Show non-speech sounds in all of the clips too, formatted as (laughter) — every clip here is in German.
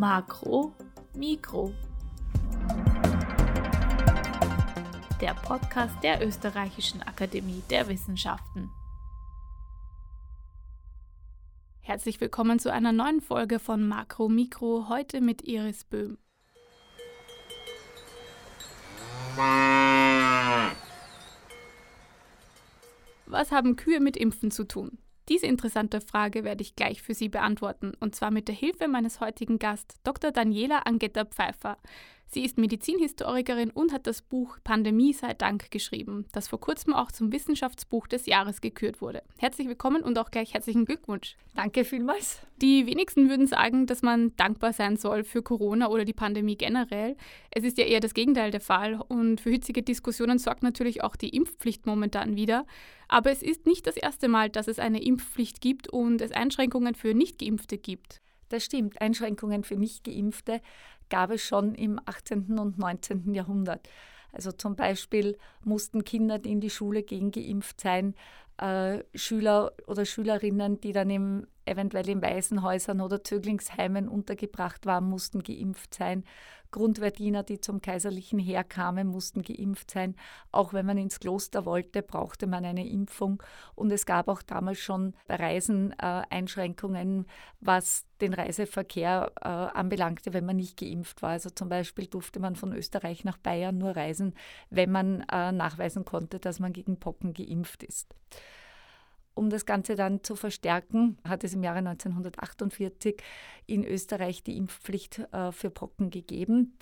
Makro, Mikro. Der Podcast der Österreichischen Akademie der Wissenschaften. Herzlich willkommen zu einer neuen Folge von Makro Mikro, heute mit Iris Böhm. Was haben Kühe mit Impfen zu tun? Diese interessante Frage werde ich gleich für Sie beantworten, und zwar mit der Hilfe meines heutigen Gasts, Dr. Daniela Angetta Pfeiffer. Sie ist Medizinhistorikerin und hat das Buch Pandemie sei Dank geschrieben, das vor kurzem auch zum Wissenschaftsbuch des Jahres gekürt wurde. Herzlich willkommen und auch gleich herzlichen Glückwunsch. Danke vielmals. Die wenigsten würden sagen, dass man dankbar sein soll für Corona oder die Pandemie generell. Es ist ja eher das Gegenteil der Fall und für hitzige Diskussionen sorgt natürlich auch die Impfpflicht momentan wieder. Aber es ist nicht das erste Mal, dass es eine Impfpflicht gibt und es Einschränkungen für Nichtgeimpfte gibt. Das stimmt. Einschränkungen für Nichtgeimpfte gab es schon im 18. und 19. Jahrhundert. Also zum Beispiel mussten Kinder, die in die Schule gehen, geimpft sein. Äh, Schüler oder Schülerinnen, die dann im, eventuell in Waisenhäusern oder Zöglingsheimen untergebracht waren, mussten geimpft sein. Grundwehrdiener, die zum kaiserlichen Heer kamen, mussten geimpft sein. Auch wenn man ins Kloster wollte, brauchte man eine Impfung. Und es gab auch damals schon bei Reisen äh, Einschränkungen, was den Reiseverkehr äh, anbelangte, wenn man nicht geimpft war. Also zum Beispiel durfte man von Österreich nach Bayern nur reisen, wenn man äh, nachweisen konnte, dass man gegen Pocken geimpft ist. Um das Ganze dann zu verstärken, hat es im Jahre 1948 in Österreich die Impfpflicht äh, für Pocken gegeben.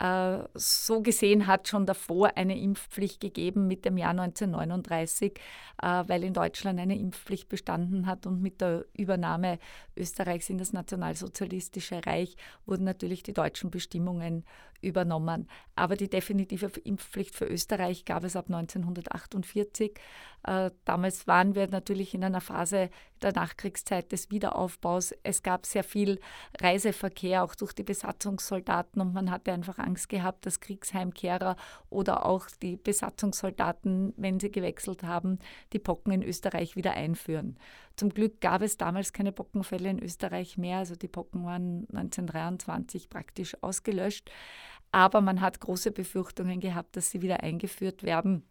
Äh, so gesehen hat schon davor eine Impfpflicht gegeben mit dem Jahr 1939, äh, weil in Deutschland eine Impfpflicht bestanden hat und mit der Übernahme Österreichs in das nationalsozialistische Reich wurden natürlich die deutschen Bestimmungen übernommen. Aber die definitive Impfpflicht für Österreich gab es ab 1948. Äh, damals waren wir natürlich in einer Phase der Nachkriegszeit des Wiederaufbaus. Es gab sehr viel Reiseverkehr auch durch die Besatzungssoldaten und man hatte einfach Angst gehabt, dass Kriegsheimkehrer oder auch die Besatzungssoldaten, wenn sie gewechselt haben, die Pocken in Österreich wieder einführen. Zum Glück gab es damals keine Pockenfälle in Österreich mehr, also die Pocken waren 1923 praktisch ausgelöscht. Aber man hat große Befürchtungen gehabt, dass sie wieder eingeführt werden.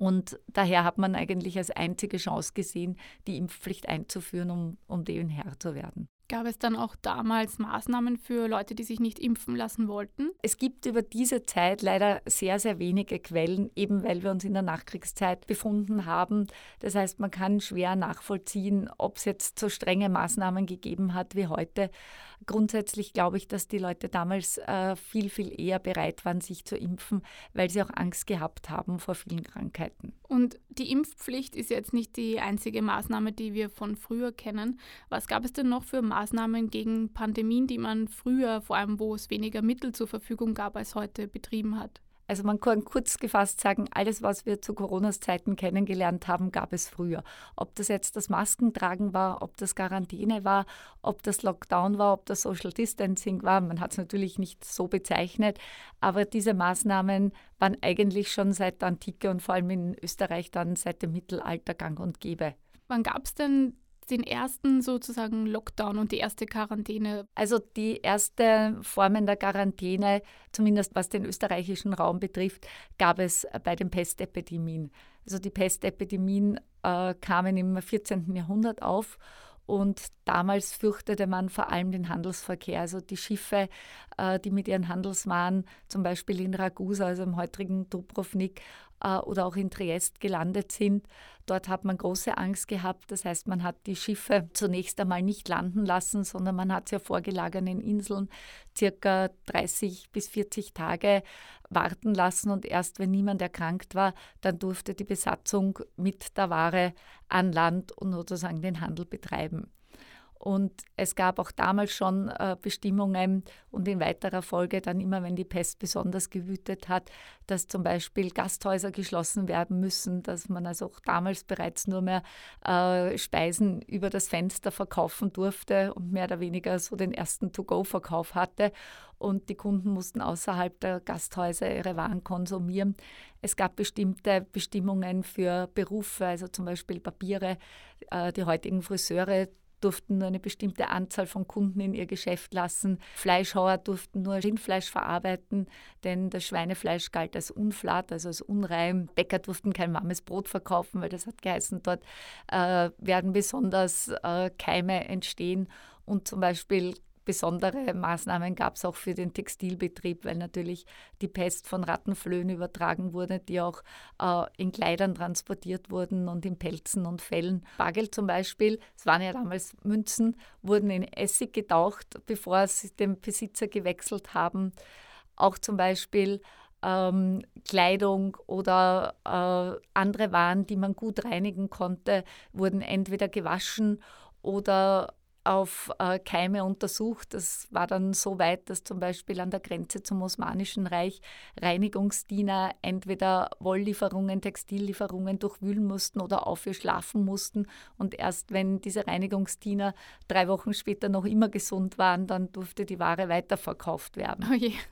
Und daher hat man eigentlich als einzige Chance gesehen, die Impfpflicht einzuführen, um, um dem Herr zu werden. Gab es dann auch damals Maßnahmen für Leute, die sich nicht impfen lassen wollten? Es gibt über diese Zeit leider sehr, sehr wenige Quellen, eben weil wir uns in der Nachkriegszeit befunden haben. Das heißt, man kann schwer nachvollziehen, ob es jetzt so strenge Maßnahmen gegeben hat wie heute. Grundsätzlich glaube ich, dass die Leute damals äh, viel, viel eher bereit waren, sich zu impfen, weil sie auch Angst gehabt haben vor vielen Krankheiten. Und die Impfpflicht ist jetzt nicht die einzige Maßnahme, die wir von früher kennen. Was gab es denn noch für Maßnahmen gegen Pandemien, die man früher, vor allem wo es weniger Mittel zur Verfügung gab als heute, betrieben hat? Also man kann kurz gefasst sagen, alles, was wir zu Corona-Zeiten kennengelernt haben, gab es früher. Ob das jetzt das Maskentragen war, ob das Quarantäne war, ob das Lockdown war, ob das Social Distancing war, man hat es natürlich nicht so bezeichnet, aber diese Maßnahmen waren eigentlich schon seit der Antike und vor allem in Österreich dann seit dem Mittelalter gang und gäbe. Wann gab es denn den ersten sozusagen Lockdown und die erste Quarantäne? Also die erste Formen der Quarantäne, zumindest was den österreichischen Raum betrifft, gab es bei den Pestepidemien. Also die Pestepidemien äh, kamen im 14. Jahrhundert auf und damals fürchtete man vor allem den Handelsverkehr. Also die Schiffe, äh, die mit ihren Handelswaren zum Beispiel in Ragusa, also im heutigen Dubrovnik, äh, oder auch in Triest gelandet sind. Dort hat man große Angst gehabt. Das heißt, man hat die Schiffe zunächst einmal nicht landen lassen, sondern man hat sie auf vorgelagenen Inseln circa 30 bis 40 Tage warten lassen und erst wenn niemand erkrankt war, dann durfte die Besatzung mit der Ware an Land und sozusagen den Handel betreiben. Und es gab auch damals schon äh, Bestimmungen und in weiterer Folge dann immer, wenn die Pest besonders gewütet hat, dass zum Beispiel Gasthäuser geschlossen werden müssen, dass man also auch damals bereits nur mehr äh, Speisen über das Fenster verkaufen durfte und mehr oder weniger so den ersten To-Go-Verkauf hatte. Und die Kunden mussten außerhalb der Gasthäuser ihre Waren konsumieren. Es gab bestimmte Bestimmungen für Berufe, also zum Beispiel Papiere. Äh, die heutigen Friseure durften nur eine bestimmte Anzahl von Kunden in ihr Geschäft lassen. Fleischhauer durften nur Rindfleisch verarbeiten, denn das Schweinefleisch galt als unflat, also als unrein. Bäcker durften kein warmes Brot verkaufen, weil das hat geheißen, dort äh, werden besonders äh, Keime entstehen. Und zum Beispiel Besondere Maßnahmen gab es auch für den Textilbetrieb, weil natürlich die Pest von Rattenflöhen übertragen wurde, die auch äh, in Kleidern transportiert wurden und in Pelzen und Fellen. Bargeld zum Beispiel, es waren ja damals Münzen, wurden in Essig getaucht, bevor sie den Besitzer gewechselt haben. Auch zum Beispiel ähm, Kleidung oder äh, andere Waren, die man gut reinigen konnte, wurden entweder gewaschen oder auf äh, Keime untersucht. Das war dann so weit, dass zum Beispiel an der Grenze zum Osmanischen Reich Reinigungsdiener entweder Wolllieferungen, Textillieferungen durchwühlen mussten oder aufgeschlafen mussten. Und erst wenn diese Reinigungsdiener drei Wochen später noch immer gesund waren, dann durfte die Ware weiterverkauft werden.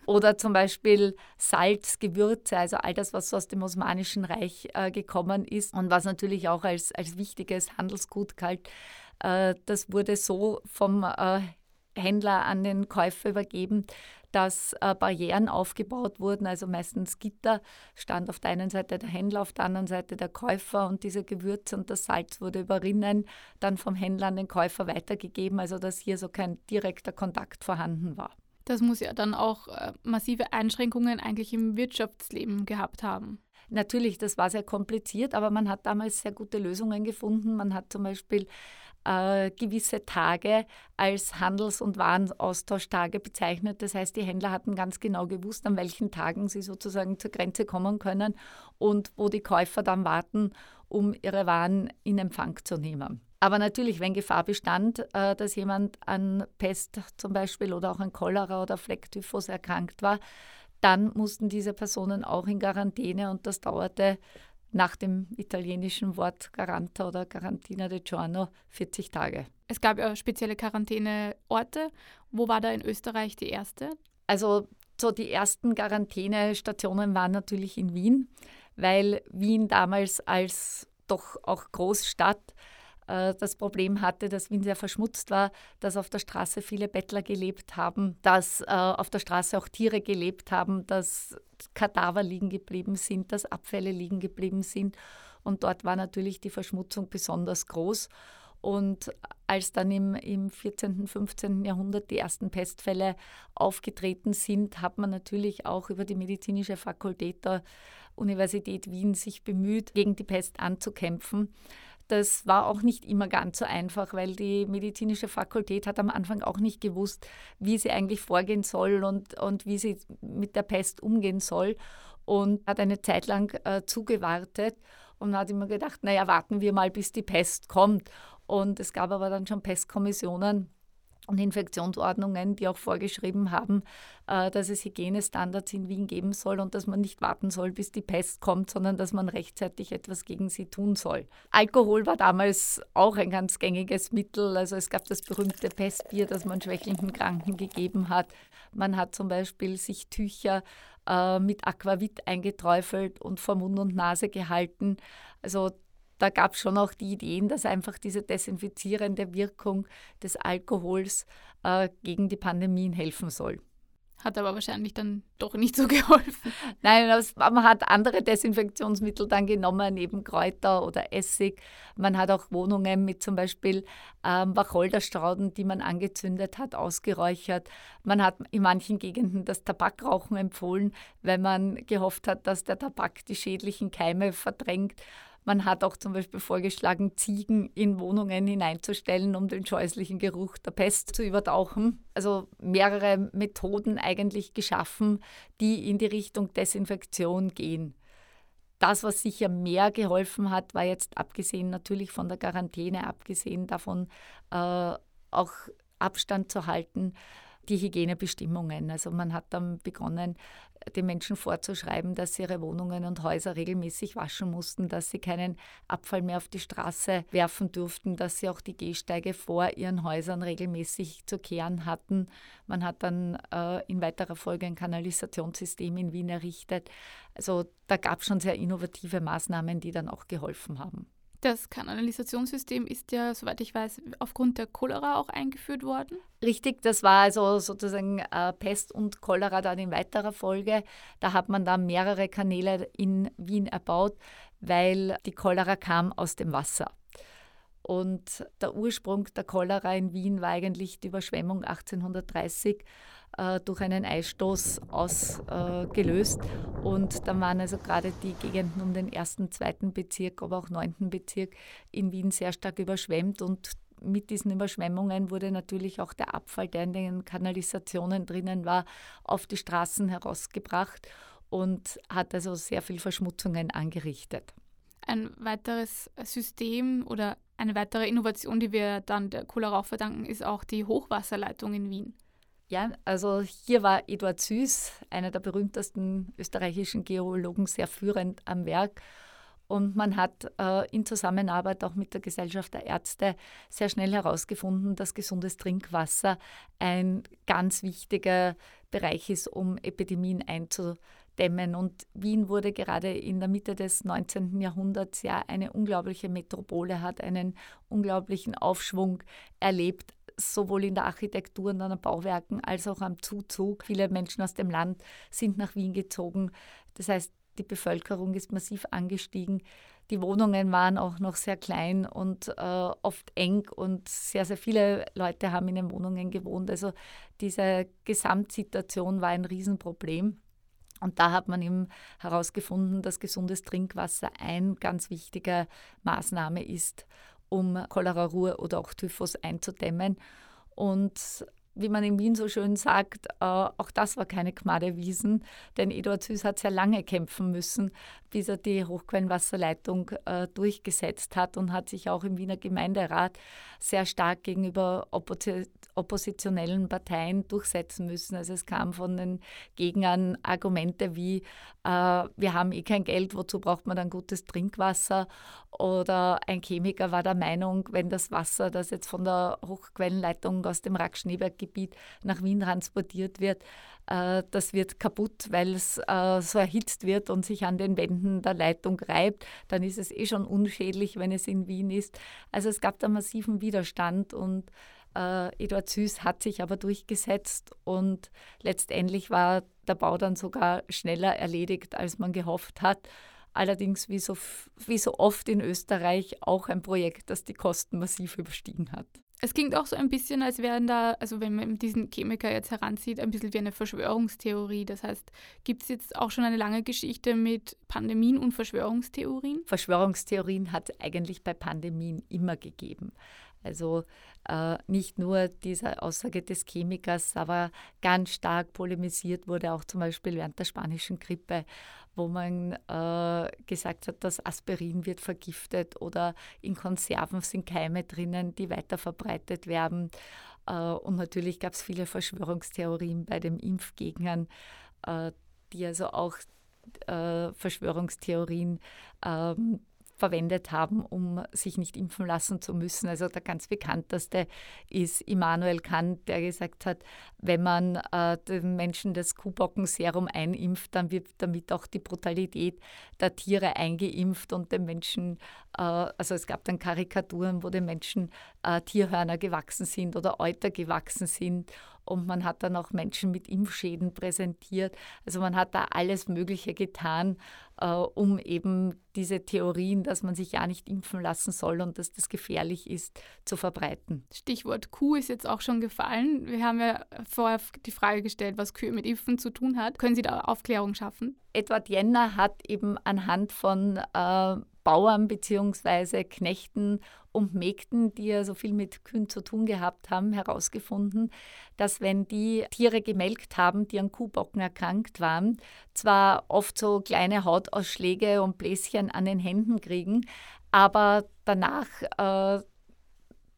Oh oder zum Beispiel Salz, Gewürze, also all das, was aus dem Osmanischen Reich äh, gekommen ist und was natürlich auch als, als wichtiges Handelsgut galt das wurde so vom äh, Händler an den Käufer übergeben, dass äh, Barrieren aufgebaut wurden, also meistens Gitter, stand auf der einen Seite der Händler, auf der anderen Seite der Käufer und diese Gewürze und das Salz wurde überrinnen, dann vom Händler an den Käufer weitergegeben, also dass hier so kein direkter Kontakt vorhanden war. Das muss ja dann auch massive Einschränkungen eigentlich im Wirtschaftsleben gehabt haben. Natürlich, das war sehr kompliziert, aber man hat damals sehr gute Lösungen gefunden. Man hat zum Beispiel äh, gewisse Tage als Handels- und Warenaustauschtage bezeichnet. Das heißt, die Händler hatten ganz genau gewusst, an welchen Tagen sie sozusagen zur Grenze kommen können und wo die Käufer dann warten, um ihre Waren in Empfang zu nehmen. Aber natürlich, wenn Gefahr bestand, äh, dass jemand an Pest zum Beispiel oder auch an Cholera oder Flecktyphus erkrankt war, dann mussten diese Personen auch in Quarantäne und das dauerte nach dem italienischen Wort Garanta oder Garantina de Giorno 40 Tage. Es gab ja spezielle Quarantäneorte. Wo war da in Österreich die erste? Also so die ersten Quarantänestationen waren natürlich in Wien, weil Wien damals als doch auch Großstadt äh, das Problem hatte, dass Wien sehr verschmutzt war, dass auf der Straße viele Bettler gelebt haben, dass äh, auf der Straße auch Tiere gelebt haben, dass Kadaver liegen geblieben sind, dass Abfälle liegen geblieben sind. Und dort war natürlich die Verschmutzung besonders groß. Und als dann im, im 14., 15. Jahrhundert die ersten Pestfälle aufgetreten sind, hat man natürlich auch über die medizinische Fakultät der Universität Wien sich bemüht, gegen die Pest anzukämpfen. Das war auch nicht immer ganz so einfach, weil die medizinische Fakultät hat am Anfang auch nicht gewusst, wie sie eigentlich vorgehen soll und, und wie sie mit der Pest umgehen soll und hat eine Zeit lang äh, zugewartet und hat immer gedacht, naja, warten wir mal, bis die Pest kommt. Und es gab aber dann schon Pestkommissionen, und Infektionsordnungen, die auch vorgeschrieben haben, äh, dass es Hygienestandards in Wien geben soll und dass man nicht warten soll, bis die Pest kommt, sondern dass man rechtzeitig etwas gegen sie tun soll. Alkohol war damals auch ein ganz gängiges Mittel. Also es gab das berühmte Pestbier, das man schwächlichen Kranken gegeben hat. Man hat zum Beispiel sich Tücher äh, mit Aquavit eingeträufelt und vor Mund und Nase gehalten. Also da gab es schon auch die Ideen, dass einfach diese desinfizierende Wirkung des Alkohols äh, gegen die Pandemien helfen soll. Hat aber wahrscheinlich dann doch nicht so (laughs) geholfen. Nein, man hat andere Desinfektionsmittel dann genommen, neben Kräuter oder Essig. Man hat auch Wohnungen mit zum Beispiel ähm, Wacholderstrauben, die man angezündet hat, ausgeräuchert. Man hat in manchen Gegenden das Tabakrauchen empfohlen, weil man gehofft hat, dass der Tabak die schädlichen Keime verdrängt. Man hat auch zum Beispiel vorgeschlagen, Ziegen in Wohnungen hineinzustellen, um den scheußlichen Geruch der Pest zu übertauchen. Also mehrere Methoden eigentlich geschaffen, die in die Richtung Desinfektion gehen. Das, was sicher mehr geholfen hat, war jetzt abgesehen natürlich von der Quarantäne, abgesehen davon äh, auch Abstand zu halten, die Hygienebestimmungen. Also man hat dann begonnen, den Menschen vorzuschreiben, dass sie ihre Wohnungen und Häuser regelmäßig waschen mussten, dass sie keinen Abfall mehr auf die Straße werfen durften, dass sie auch die Gehsteige vor ihren Häusern regelmäßig zu kehren hatten. Man hat dann äh, in weiterer Folge ein Kanalisationssystem in Wien errichtet. Also da gab es schon sehr innovative Maßnahmen, die dann auch geholfen haben. Das Kanalisationssystem ist ja, soweit ich weiß, aufgrund der Cholera auch eingeführt worden. Richtig, das war also sozusagen äh, Pest und Cholera dann in weiterer Folge. Da hat man dann mehrere Kanäle in Wien erbaut, weil die Cholera kam aus dem Wasser. Und der Ursprung der Cholera in Wien war eigentlich die Überschwemmung 1830 äh, durch einen Eisstoß ausgelöst. Äh, und dann waren also gerade die Gegenden um den ersten, zweiten Bezirk, aber auch neunten Bezirk in Wien sehr stark überschwemmt. Und mit diesen Überschwemmungen wurde natürlich auch der Abfall, der in den Kanalisationen drinnen war, auf die Straßen herausgebracht und hat also sehr viel Verschmutzungen angerichtet. Ein weiteres System oder eine weitere Innovation, die wir dann der Cholera verdanken, ist auch die Hochwasserleitung in Wien. Ja, also hier war Eduard Süß, einer der berühmtesten österreichischen Geologen, sehr führend am Werk. Und man hat äh, in Zusammenarbeit auch mit der Gesellschaft der Ärzte sehr schnell herausgefunden, dass gesundes Trinkwasser ein ganz wichtiger Bereich ist, um Epidemien einzudämmen. Und Wien wurde gerade in der Mitte des 19. Jahrhunderts ja eine unglaubliche Metropole, hat einen unglaublichen Aufschwung erlebt sowohl in der Architektur und an den Bauwerken als auch am Zuzug. Viele Menschen aus dem Land sind nach Wien gezogen. Das heißt, die Bevölkerung ist massiv angestiegen. Die Wohnungen waren auch noch sehr klein und äh, oft eng und sehr, sehr viele Leute haben in den Wohnungen gewohnt. Also diese Gesamtsituation war ein Riesenproblem. Und da hat man eben herausgefunden, dass gesundes Trinkwasser ein ganz wichtiger Maßnahme ist, um Cholera, Ruhr oder auch Typhus einzudämmen. Und wie man in Wien so schön sagt, äh, auch das war keine Gmadewiesen, denn Eduard Süß hat sehr lange kämpfen müssen, bis er die Hochquellenwasserleitung äh, durchgesetzt hat und hat sich auch im Wiener Gemeinderat sehr stark gegenüber oppositionellen Parteien durchsetzen müssen. Also es kam von den Gegnern Argumente wie, äh, wir haben eh kein Geld, wozu braucht man dann gutes Trinkwasser? Oder ein Chemiker war der Meinung, wenn das Wasser, das jetzt von der Hochquellenleitung aus dem Rack-Schneeberg-Gebiet nach Wien transportiert wird, äh, das wird kaputt, weil es äh, so erhitzt wird und sich an den Wänden der Leitung reibt. Dann ist es eh schon unschädlich, wenn es in Wien ist. Also es gab da massiven Widerstand und äh, Eduard Süß hat sich aber durchgesetzt und letztendlich war der Bau dann sogar schneller erledigt, als man gehofft hat. Allerdings, wie so, wie so oft in Österreich, auch ein Projekt, das die Kosten massiv überstiegen hat. Es klingt auch so ein bisschen, als wären da, also wenn man diesen Chemiker jetzt heranzieht, ein bisschen wie eine Verschwörungstheorie. Das heißt, gibt es jetzt auch schon eine lange Geschichte mit Pandemien und Verschwörungstheorien? Verschwörungstheorien hat es eigentlich bei Pandemien immer gegeben. Also äh, nicht nur diese Aussage des Chemikers, aber ganz stark polemisiert wurde auch zum Beispiel während der spanischen Grippe, wo man äh, gesagt hat, dass Aspirin wird vergiftet oder in Konserven sind Keime drinnen, die weiter verbreitet werden. Äh, und natürlich gab es viele Verschwörungstheorien bei den Impfgegnern, äh, die also auch äh, Verschwörungstheorien ähm, verwendet haben, um sich nicht impfen lassen zu müssen. Also der ganz bekannteste ist Immanuel Kant, der gesagt hat, wenn man äh, den Menschen das Kuhbockenserum einimpft, dann wird damit auch die Brutalität der Tiere eingeimpft und den Menschen, äh, also es gab dann Karikaturen, wo den Menschen äh, Tierhörner gewachsen sind oder Euter gewachsen sind und man hat dann auch Menschen mit Impfschäden präsentiert. Also man hat da alles Mögliche getan, äh, um eben diese Theorien, dass man sich ja nicht impfen lassen soll und dass das gefährlich ist, zu verbreiten. Stichwort Kuh ist jetzt auch schon gefallen. Wir haben ja vorher die Frage gestellt, was Kühe mit Impfen zu tun hat. Können Sie da Aufklärung schaffen? Edward Jenner hat eben anhand von äh, Bauern bzw. Knechten und Mägden, die ja so viel mit Kühen zu tun gehabt haben, herausgefunden, dass wenn die Tiere gemelkt haben, die an Kuhbocken erkrankt waren, zwar oft so kleine Hautausschläge und Bläschen an den Händen kriegen, aber danach äh,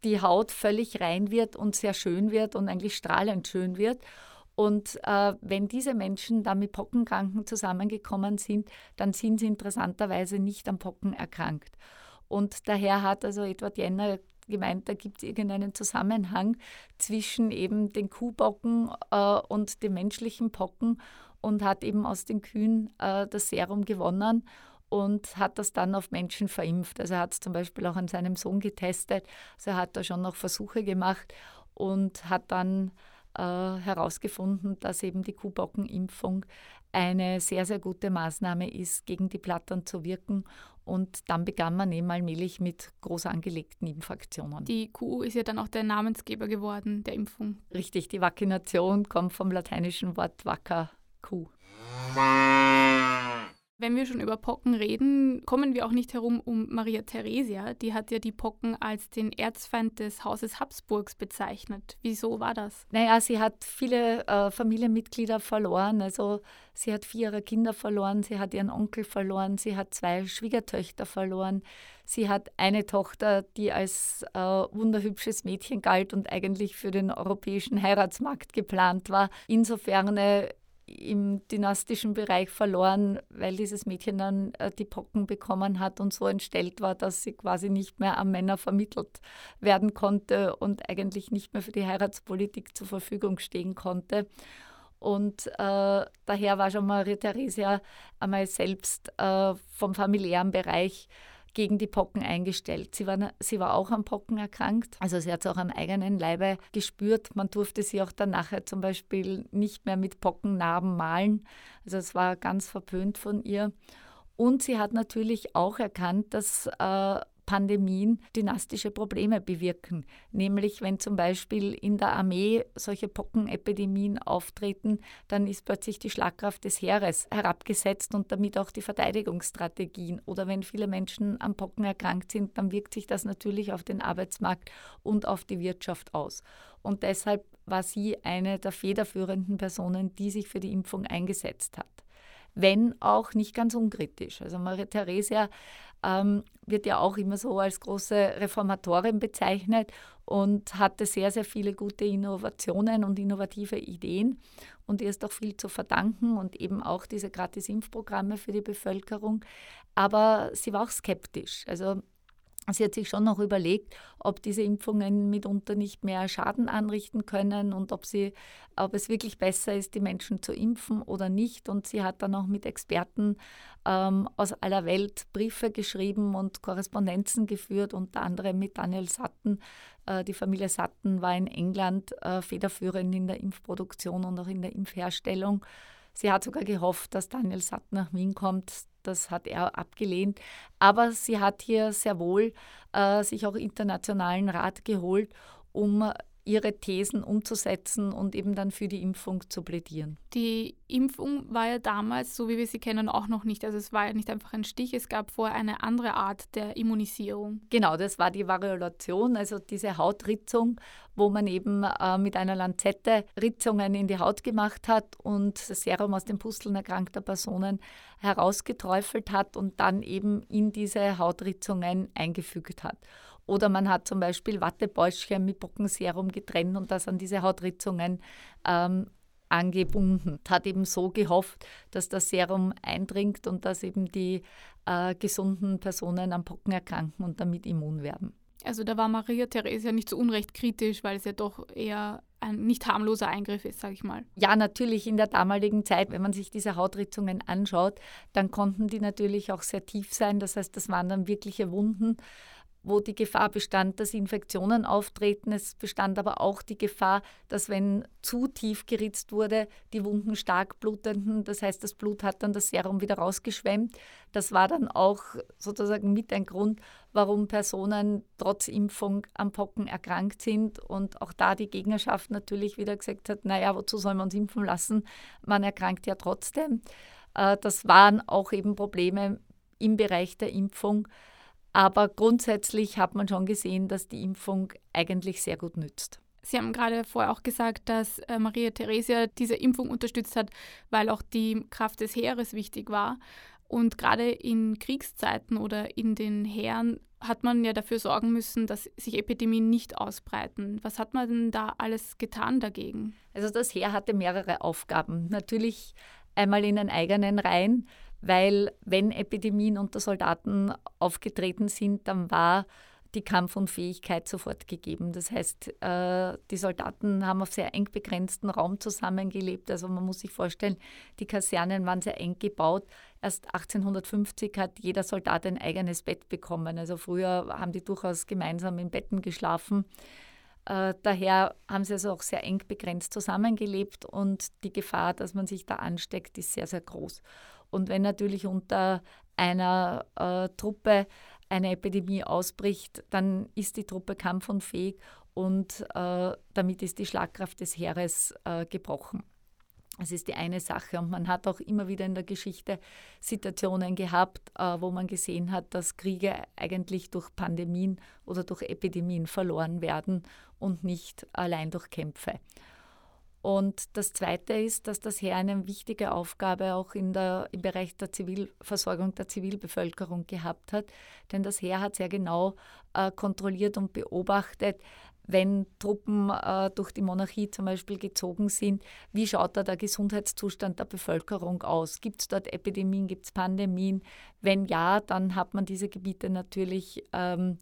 die Haut völlig rein wird und sehr schön wird und eigentlich strahlend schön wird. Und äh, wenn diese Menschen dann mit Pockenkranken zusammengekommen sind, dann sind sie interessanterweise nicht am Pocken erkrankt. Und daher hat also Edward Jenner gemeint, da gibt es irgendeinen Zusammenhang zwischen eben den Kuhbocken äh, und dem menschlichen Pocken und hat eben aus den Kühen äh, das Serum gewonnen und hat das dann auf Menschen verimpft. Also hat es zum Beispiel auch an seinem Sohn getestet. Also er hat da schon noch Versuche gemacht und hat dann äh, herausgefunden, dass eben die Kuhbockenimpfung eine sehr, sehr gute Maßnahme ist, gegen die Plattern zu wirken. Und dann begann man eben allmählich mit groß angelegten Impfaktionen. Die Kuh ist ja dann auch der Namensgeber geworden der Impfung. Richtig, die Vaccination kommt vom lateinischen Wort Vacca, Kuh. Wenn wir schon über Pocken reden, kommen wir auch nicht herum um Maria Theresia. Die hat ja die Pocken als den Erzfeind des Hauses Habsburgs bezeichnet. Wieso war das? Naja, sie hat viele äh, Familienmitglieder verloren. Also sie hat vier ihrer Kinder verloren, sie hat ihren Onkel verloren, sie hat zwei Schwiegertöchter verloren. Sie hat eine Tochter, die als äh, wunderhübsches Mädchen galt und eigentlich für den europäischen Heiratsmarkt geplant war. Insofern äh, im dynastischen Bereich verloren, weil dieses Mädchen dann äh, die Pocken bekommen hat und so entstellt war, dass sie quasi nicht mehr an Männer vermittelt werden konnte und eigentlich nicht mehr für die Heiratspolitik zur Verfügung stehen konnte. Und äh, daher war schon Maria Theresia einmal selbst äh, vom familiären Bereich gegen die Pocken eingestellt. Sie war, sie war auch am Pocken erkrankt, also sie hat es auch am eigenen Leibe gespürt. Man durfte sie auch dann nachher zum Beispiel nicht mehr mit Pockennarben malen. Also es war ganz verpönt von ihr. Und sie hat natürlich auch erkannt, dass äh, Pandemien dynastische Probleme bewirken. Nämlich wenn zum Beispiel in der Armee solche Pockenepidemien auftreten, dann ist plötzlich die Schlagkraft des Heeres herabgesetzt und damit auch die Verteidigungsstrategien. Oder wenn viele Menschen am Pocken erkrankt sind, dann wirkt sich das natürlich auf den Arbeitsmarkt und auf die Wirtschaft aus. Und deshalb war sie eine der federführenden Personen, die sich für die Impfung eingesetzt hat wenn auch nicht ganz unkritisch. Also Maria Theresia ähm, wird ja auch immer so als große Reformatorin bezeichnet und hatte sehr, sehr viele gute Innovationen und innovative Ideen. Und ihr ist auch viel zu verdanken und eben auch diese Gratis-Impfprogramme für die Bevölkerung. Aber sie war auch skeptisch. Also Sie hat sich schon noch überlegt, ob diese Impfungen mitunter nicht mehr Schaden anrichten können und ob, sie, ob es wirklich besser ist, die Menschen zu impfen oder nicht. Und sie hat dann auch mit Experten ähm, aus aller Welt Briefe geschrieben und Korrespondenzen geführt, unter anderem mit Daniel Satten. Äh, die Familie Satten war in England äh, federführend in der Impfproduktion und auch in der Impfherstellung. Sie hat sogar gehofft, dass Daniel Satt nach Wien kommt. Das hat er abgelehnt. Aber sie hat hier sehr wohl äh, sich auch internationalen Rat geholt, um ihre Thesen umzusetzen und eben dann für die Impfung zu plädieren. Die Impfung war ja damals, so wie wir sie kennen, auch noch nicht. Also es war ja nicht einfach ein Stich, es gab vorher eine andere Art der Immunisierung. Genau, das war die Variolation, also diese Hautritzung, wo man eben äh, mit einer Lanzette Ritzungen in die Haut gemacht hat und das Serum aus den Pusteln erkrankter Personen herausgeträufelt hat und dann eben in diese Hautritzungen eingefügt hat. Oder man hat zum Beispiel Wattebäuschen mit Bockenserum getrennt und das an diese Hautritzungen ähm, angebunden. Hat eben so gehofft, dass das Serum eindringt und dass eben die äh, gesunden Personen am Pocken erkranken und damit immun werden. Also da war Maria Theresia nicht so unrecht kritisch, weil es ja doch eher ein nicht harmloser Eingriff ist, sage ich mal. Ja, natürlich in der damaligen Zeit, wenn man sich diese Hautritzungen anschaut, dann konnten die natürlich auch sehr tief sein. Das heißt, das waren dann wirkliche Wunden wo die Gefahr bestand, dass Infektionen auftreten. Es bestand aber auch die Gefahr, dass wenn zu tief geritzt wurde, die Wunden stark blutenden. Das heißt, das Blut hat dann das Serum wieder rausgeschwemmt. Das war dann auch sozusagen mit ein Grund, warum Personen trotz Impfung am Pocken erkrankt sind. Und auch da die Gegnerschaft natürlich wieder gesagt hat, naja, wozu soll man uns impfen lassen? Man erkrankt ja trotzdem. Äh, das waren auch eben Probleme im Bereich der Impfung aber grundsätzlich hat man schon gesehen, dass die Impfung eigentlich sehr gut nützt. Sie haben gerade vorher auch gesagt, dass äh, Maria Theresia diese Impfung unterstützt hat, weil auch die Kraft des Heeres wichtig war. Und gerade in Kriegszeiten oder in den Heeren hat man ja dafür sorgen müssen, dass sich Epidemien nicht ausbreiten. Was hat man denn da alles getan dagegen? Also das Heer hatte mehrere Aufgaben. Natürlich einmal in den eigenen Reihen weil wenn Epidemien unter Soldaten aufgetreten sind, dann war die Kampfunfähigkeit sofort gegeben. Das heißt, äh, die Soldaten haben auf sehr eng begrenzten Raum zusammengelebt. Also man muss sich vorstellen, die Kasernen waren sehr eng gebaut. Erst 1850 hat jeder Soldat ein eigenes Bett bekommen. Also früher haben die durchaus gemeinsam in Betten geschlafen. Äh, daher haben sie also auch sehr eng begrenzt zusammengelebt und die Gefahr, dass man sich da ansteckt, ist sehr, sehr groß. Und wenn natürlich unter einer äh, Truppe eine Epidemie ausbricht, dann ist die Truppe kampfunfähig und äh, damit ist die Schlagkraft des Heeres äh, gebrochen. Das ist die eine Sache. Und man hat auch immer wieder in der Geschichte Situationen gehabt, äh, wo man gesehen hat, dass Kriege eigentlich durch Pandemien oder durch Epidemien verloren werden und nicht allein durch Kämpfe. Und das Zweite ist, dass das Heer eine wichtige Aufgabe auch in der, im Bereich der Zivilversorgung der Zivilbevölkerung gehabt hat. Denn das Heer hat sehr genau äh, kontrolliert und beobachtet, wenn Truppen äh, durch die Monarchie zum Beispiel gezogen sind, wie schaut da der Gesundheitszustand der Bevölkerung aus? Gibt es dort Epidemien, gibt es Pandemien? Wenn ja, dann hat man diese Gebiete natürlich ähm,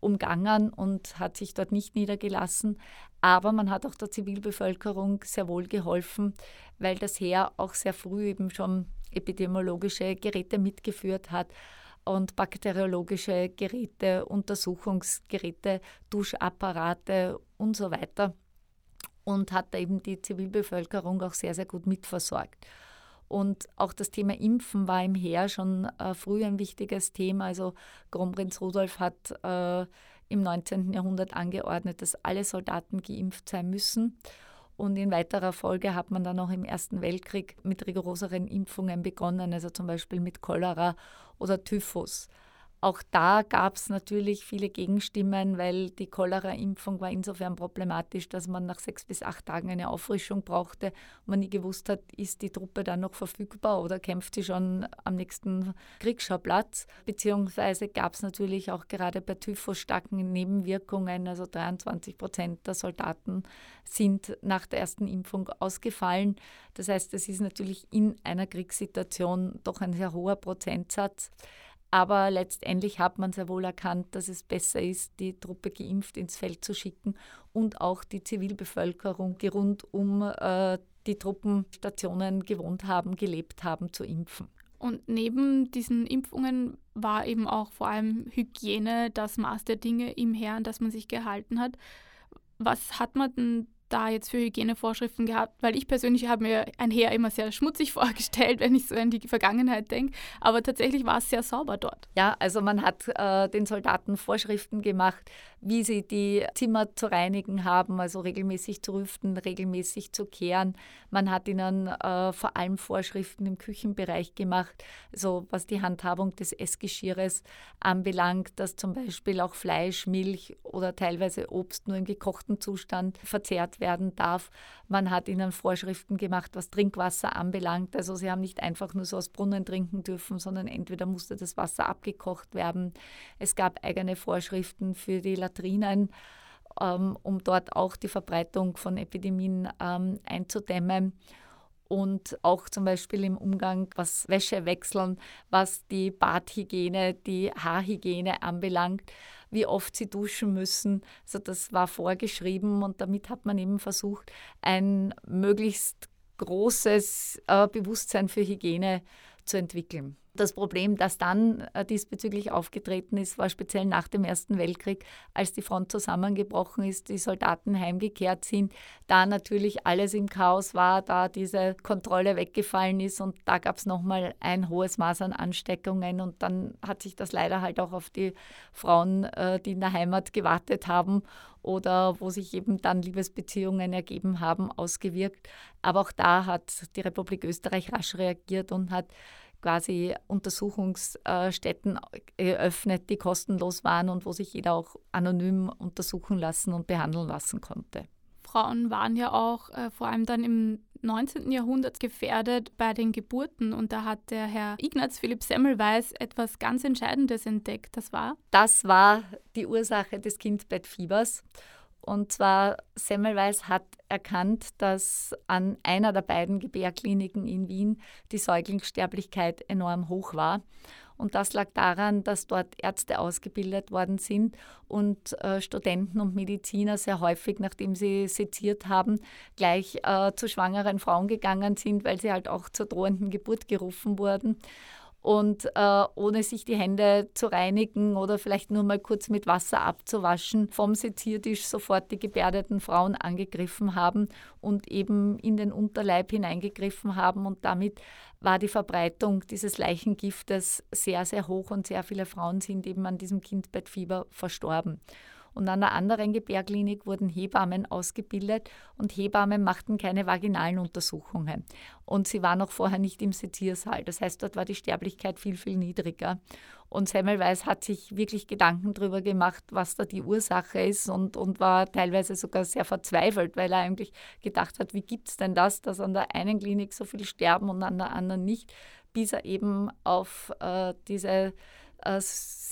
umgangen und hat sich dort nicht niedergelassen. Aber man hat auch der Zivilbevölkerung sehr wohl geholfen, weil das Heer auch sehr früh eben schon epidemiologische Geräte mitgeführt hat und bakteriologische Geräte, Untersuchungsgeräte, Duschapparate und so weiter und hat eben die Zivilbevölkerung auch sehr, sehr gut mitversorgt. Und auch das Thema Impfen war im Heer schon äh, früh ein wichtiges Thema. Also Kronprinz Rudolf hat äh, im 19. Jahrhundert angeordnet, dass alle Soldaten geimpft sein müssen. Und in weiterer Folge hat man dann auch im Ersten Weltkrieg mit rigoroseren Impfungen begonnen, also zum Beispiel mit Cholera oder Typhus. Auch da gab es natürlich viele Gegenstimmen, weil die Cholera-Impfung war insofern problematisch, dass man nach sechs bis acht Tagen eine Auffrischung brauchte man nie gewusst hat, ist die Truppe dann noch verfügbar oder kämpft sie schon am nächsten Kriegsschauplatz. Beziehungsweise gab es natürlich auch gerade bei Typhus starken Nebenwirkungen. Also 23 Prozent der Soldaten sind nach der ersten Impfung ausgefallen. Das heißt, es ist natürlich in einer Kriegssituation doch ein sehr hoher Prozentsatz. Aber letztendlich hat man sehr wohl erkannt, dass es besser ist, die Truppe geimpft ins Feld zu schicken und auch die Zivilbevölkerung, die rund um äh, die Truppenstationen gewohnt haben, gelebt haben, zu impfen. Und neben diesen Impfungen war eben auch vor allem Hygiene das Maß der Dinge im Heer, an das man sich gehalten hat. Was hat man denn da jetzt für Hygienevorschriften gehabt? Weil ich persönlich habe mir ein Heer immer sehr schmutzig (laughs) vorgestellt, wenn ich so an die Vergangenheit denke. Aber tatsächlich war es sehr sauber dort. Ja, also man hat äh, den Soldaten Vorschriften gemacht, wie sie die Zimmer zu reinigen haben, also regelmäßig zu rüften, regelmäßig zu kehren. Man hat ihnen äh, vor allem Vorschriften im Küchenbereich gemacht, so was die Handhabung des Essgeschirres anbelangt, dass zum Beispiel auch Fleisch, Milch oder teilweise Obst nur im gekochten Zustand verzehrt werden darf. Man hat ihnen Vorschriften gemacht, was Trinkwasser anbelangt. Also sie haben nicht einfach nur so aus Brunnen trinken dürfen, sondern entweder musste das Wasser abgekocht werden. Es gab eigene Vorschriften für die Latrinen, ähm, um dort auch die Verbreitung von Epidemien ähm, einzudämmen und auch zum Beispiel im Umgang, was Wäsche wechseln, was die Badhygiene, die Haarhygiene anbelangt wie oft sie duschen müssen. Also das war vorgeschrieben und damit hat man eben versucht, ein möglichst großes äh, Bewusstsein für Hygiene zu entwickeln. Das Problem, das dann äh, diesbezüglich aufgetreten ist, war speziell nach dem Ersten Weltkrieg, als die Front zusammengebrochen ist, die Soldaten heimgekehrt sind, da natürlich alles im Chaos war, da diese Kontrolle weggefallen ist und da gab es nochmal ein hohes Maß an Ansteckungen und dann hat sich das leider halt auch auf die Frauen, äh, die in der Heimat gewartet haben oder wo sich eben dann Liebesbeziehungen ergeben haben, ausgewirkt. Aber auch da hat die Republik Österreich rasch reagiert und hat quasi Untersuchungsstätten eröffnet, die kostenlos waren und wo sich jeder auch anonym untersuchen lassen und behandeln lassen konnte. Frauen waren ja auch äh, vor allem dann im 19. Jahrhundert gefährdet bei den Geburten und da hat der Herr Ignaz Philipp Semmelweis etwas ganz Entscheidendes entdeckt. Das war? Das war die Ursache des Kindbettfiebers. Und zwar Semmelweis hat erkannt, dass an einer der beiden Gebärkliniken in Wien die Säuglingssterblichkeit enorm hoch war. Und das lag daran, dass dort Ärzte ausgebildet worden sind und äh, Studenten und Mediziner sehr häufig, nachdem sie seziert haben, gleich äh, zu schwangeren Frauen gegangen sind, weil sie halt auch zur drohenden Geburt gerufen wurden und äh, ohne sich die Hände zu reinigen oder vielleicht nur mal kurz mit Wasser abzuwaschen, vom Seziertisch sofort die gebärdeten Frauen angegriffen haben und eben in den Unterleib hineingegriffen haben. Und damit war die Verbreitung dieses Leichengiftes sehr, sehr hoch und sehr viele Frauen sind eben an diesem Kindbettfieber verstorben. Und an der anderen Gebärklinik wurden Hebammen ausgebildet und Hebammen machten keine vaginalen Untersuchungen. Und sie waren auch vorher nicht im Seziersaal. Das heißt, dort war die Sterblichkeit viel, viel niedriger. Und Semmelweis hat sich wirklich Gedanken darüber gemacht, was da die Ursache ist und, und war teilweise sogar sehr verzweifelt, weil er eigentlich gedacht hat, wie gibt es denn das, dass an der einen Klinik so viel sterben und an der anderen nicht, bis er eben auf äh, diese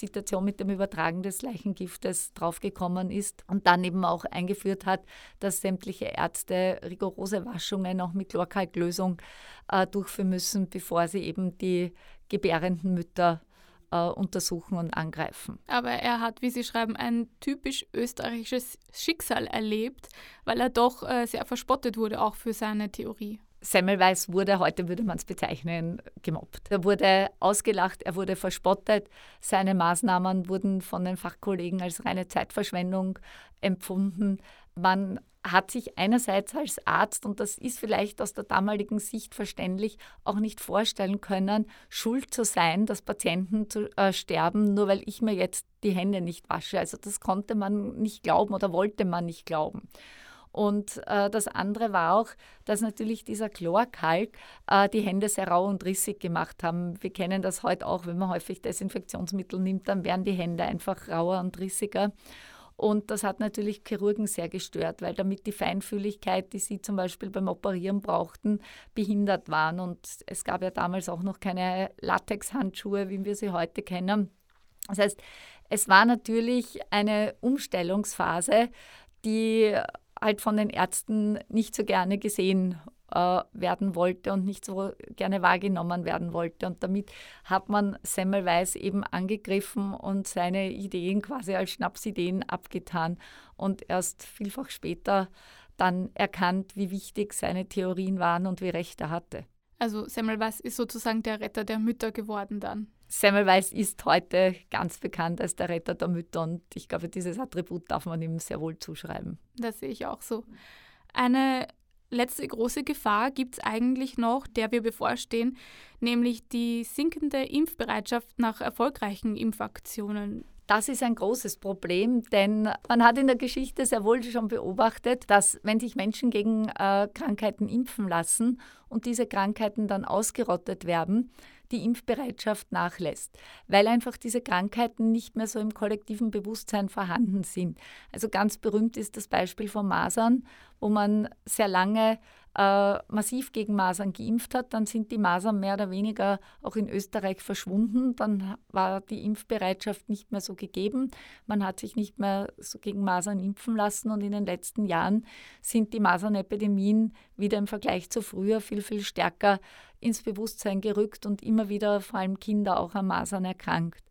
Situation mit dem Übertragen des Leichengiftes draufgekommen ist und dann eben auch eingeführt hat, dass sämtliche Ärzte rigorose Waschungen auch mit Chlorkalklösung äh, durchführen müssen, bevor sie eben die gebärenden Mütter äh, untersuchen und angreifen. Aber er hat, wie Sie schreiben, ein typisch österreichisches Schicksal erlebt, weil er doch äh, sehr verspottet wurde, auch für seine Theorie. Semmelweis wurde, heute würde man es bezeichnen, gemobbt. Er wurde ausgelacht, er wurde verspottet. Seine Maßnahmen wurden von den Fachkollegen als reine Zeitverschwendung empfunden. Man hat sich einerseits als Arzt, und das ist vielleicht aus der damaligen Sicht verständlich, auch nicht vorstellen können, schuld zu sein, dass Patienten zu, äh, sterben, nur weil ich mir jetzt die Hände nicht wasche. Also das konnte man nicht glauben oder wollte man nicht glauben. Und äh, das andere war auch, dass natürlich dieser Chlorkalk äh, die Hände sehr rau und rissig gemacht haben. Wir kennen das heute auch, wenn man häufig Desinfektionsmittel nimmt, dann werden die Hände einfach rauer und rissiger. Und das hat natürlich Chirurgen sehr gestört, weil damit die Feinfühligkeit, die sie zum Beispiel beim Operieren brauchten, behindert waren. Und es gab ja damals auch noch keine Latexhandschuhe, wie wir sie heute kennen. Das heißt, es war natürlich eine Umstellungsphase, die halt von den Ärzten nicht so gerne gesehen äh, werden wollte und nicht so gerne wahrgenommen werden wollte. Und damit hat man Semmelweis eben angegriffen und seine Ideen quasi als Schnapsideen abgetan und erst vielfach später dann erkannt, wie wichtig seine Theorien waren und wie recht er hatte. Also Semmelweis ist sozusagen der Retter der Mütter geworden dann. Semmelweis ist heute ganz bekannt als der Retter der Mütter und ich glaube, dieses Attribut darf man ihm sehr wohl zuschreiben. Das sehe ich auch so. Eine letzte große Gefahr gibt es eigentlich noch, der wir bevorstehen, nämlich die sinkende Impfbereitschaft nach erfolgreichen Impfaktionen. Das ist ein großes Problem, denn man hat in der Geschichte sehr wohl schon beobachtet, dass wenn sich Menschen gegen äh, Krankheiten impfen lassen und diese Krankheiten dann ausgerottet werden, die Impfbereitschaft nachlässt, weil einfach diese Krankheiten nicht mehr so im kollektiven Bewusstsein vorhanden sind. Also ganz berühmt ist das Beispiel von Masern, wo man sehr lange äh, massiv gegen Masern geimpft hat, dann sind die Masern mehr oder weniger auch in Österreich verschwunden. Dann war die Impfbereitschaft nicht mehr so gegeben. Man hat sich nicht mehr so gegen Masern impfen lassen und in den letzten Jahren sind die Masernepidemien wieder im Vergleich zu früher viel, viel stärker ins Bewusstsein gerückt und immer wieder vor allem Kinder auch an Masern erkrankt.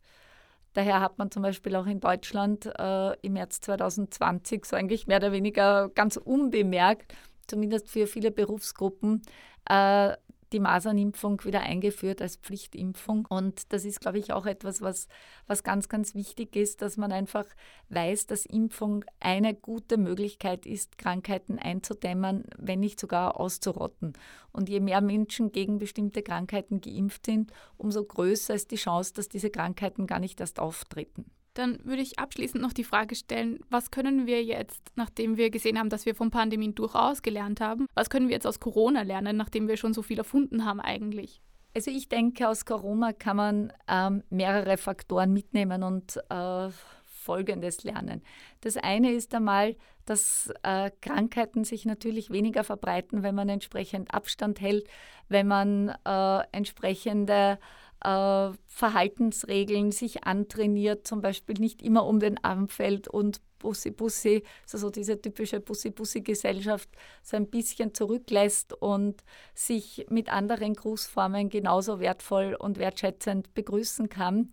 Daher hat man zum Beispiel auch in Deutschland äh, im März 2020 so eigentlich mehr oder weniger ganz unbemerkt zumindest für viele Berufsgruppen, äh, die Masernimpfung wieder eingeführt als Pflichtimpfung. Und das ist, glaube ich, auch etwas, was, was ganz, ganz wichtig ist, dass man einfach weiß, dass Impfung eine gute Möglichkeit ist, Krankheiten einzudämmen, wenn nicht sogar auszurotten. Und je mehr Menschen gegen bestimmte Krankheiten geimpft sind, umso größer ist die Chance, dass diese Krankheiten gar nicht erst auftreten. Dann würde ich abschließend noch die Frage stellen, was können wir jetzt, nachdem wir gesehen haben, dass wir von Pandemien durchaus gelernt haben, was können wir jetzt aus Corona lernen, nachdem wir schon so viel erfunden haben eigentlich? Also ich denke, aus Corona kann man ähm, mehrere Faktoren mitnehmen und äh, Folgendes lernen. Das eine ist einmal, dass äh, Krankheiten sich natürlich weniger verbreiten, wenn man entsprechend Abstand hält, wenn man äh, entsprechende äh, Verhaltensregeln sich antrainiert, zum Beispiel nicht immer um den Arm fällt und Bussi Bussi, also diese typische Bussi Bussi Gesellschaft, so ein bisschen zurücklässt und sich mit anderen Grußformen genauso wertvoll und wertschätzend begrüßen kann.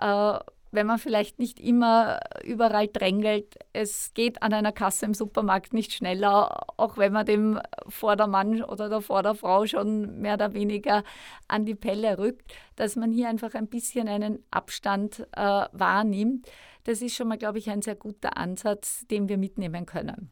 Äh, wenn man vielleicht nicht immer überall drängelt. Es geht an einer Kasse im Supermarkt nicht schneller, auch wenn man dem Vordermann oder der Vorderfrau schon mehr oder weniger an die Pelle rückt, dass man hier einfach ein bisschen einen Abstand äh, wahrnimmt. Das ist schon mal, glaube ich, ein sehr guter Ansatz, den wir mitnehmen können.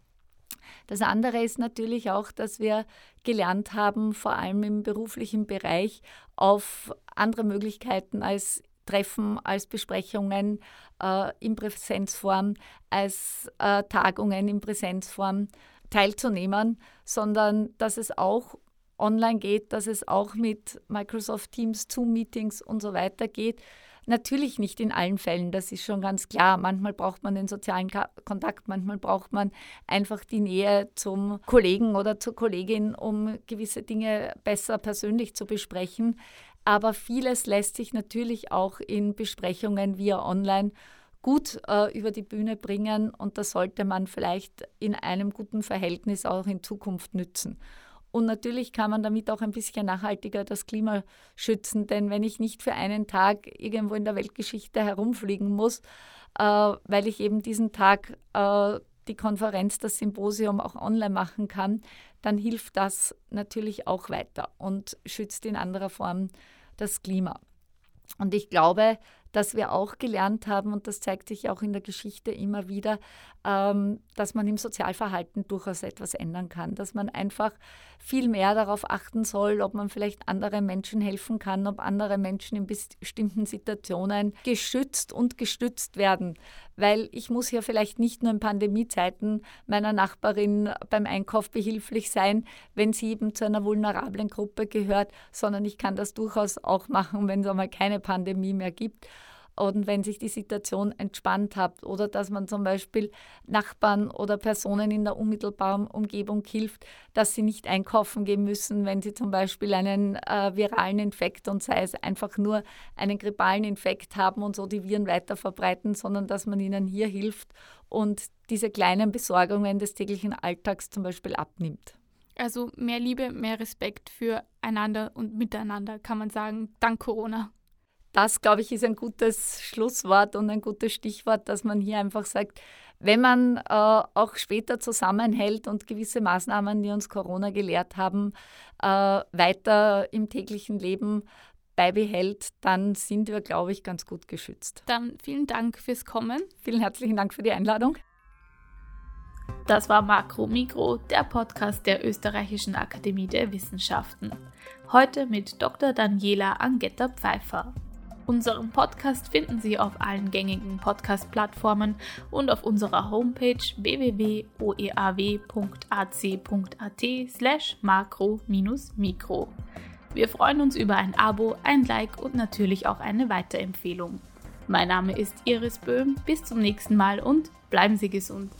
Das andere ist natürlich auch, dass wir gelernt haben, vor allem im beruflichen Bereich, auf andere Möglichkeiten als Treffen, als Besprechungen äh, in Präsenzform, als äh, Tagungen in Präsenzform teilzunehmen, sondern dass es auch online geht, dass es auch mit Microsoft Teams, Zoom-Meetings und so weiter geht. Natürlich nicht in allen Fällen, das ist schon ganz klar. Manchmal braucht man den sozialen Kontakt, manchmal braucht man einfach die Nähe zum Kollegen oder zur Kollegin, um gewisse Dinge besser persönlich zu besprechen. Aber vieles lässt sich natürlich auch in Besprechungen via Online gut äh, über die Bühne bringen und das sollte man vielleicht in einem guten Verhältnis auch in Zukunft nützen. Und natürlich kann man damit auch ein bisschen nachhaltiger das Klima schützen, denn wenn ich nicht für einen Tag irgendwo in der Weltgeschichte herumfliegen muss, äh, weil ich eben diesen Tag äh, die Konferenz, das Symposium auch online machen kann, dann hilft das natürlich auch weiter und schützt in anderer Form das Klima. Und ich glaube, dass wir auch gelernt haben, und das zeigt sich auch in der Geschichte immer wieder, ähm, dass man im Sozialverhalten durchaus etwas ändern kann, dass man einfach viel mehr darauf achten soll, ob man vielleicht anderen Menschen helfen kann, ob andere Menschen in bestimmten Situationen geschützt und gestützt werden. Weil ich muss ja vielleicht nicht nur in Pandemiezeiten meiner Nachbarin beim Einkauf behilflich sein, wenn sie eben zu einer vulnerablen Gruppe gehört, sondern ich kann das durchaus auch machen, wenn es einmal keine Pandemie mehr gibt und wenn sich die Situation entspannt hat oder dass man zum Beispiel Nachbarn oder Personen in der unmittelbaren Umgebung hilft, dass sie nicht einkaufen gehen müssen, wenn sie zum Beispiel einen äh, viralen Infekt und sei es einfach nur einen grippalen Infekt haben und so die Viren weiter verbreiten, sondern dass man ihnen hier hilft und diese kleinen Besorgungen des täglichen Alltags zum Beispiel abnimmt. Also mehr Liebe, mehr Respekt füreinander und miteinander, kann man sagen, dank Corona das, glaube ich, ist ein gutes Schlusswort und ein gutes Stichwort, dass man hier einfach sagt, wenn man äh, auch später zusammenhält und gewisse Maßnahmen, die uns Corona gelehrt haben, äh, weiter im täglichen Leben beibehält, dann sind wir, glaube ich, ganz gut geschützt. Dann vielen Dank fürs Kommen. Vielen herzlichen Dank für die Einladung. Das war Makro Mikro, der Podcast der Österreichischen Akademie der Wissenschaften. Heute mit Dr. Daniela Angetta Pfeiffer. Unseren Podcast finden Sie auf allen gängigen Podcast-Plattformen und auf unserer Homepage www.oeaw.ac.at slash makro-mikro. Wir freuen uns über ein Abo, ein Like und natürlich auch eine Weiterempfehlung. Mein Name ist Iris Böhm, bis zum nächsten Mal und bleiben Sie gesund.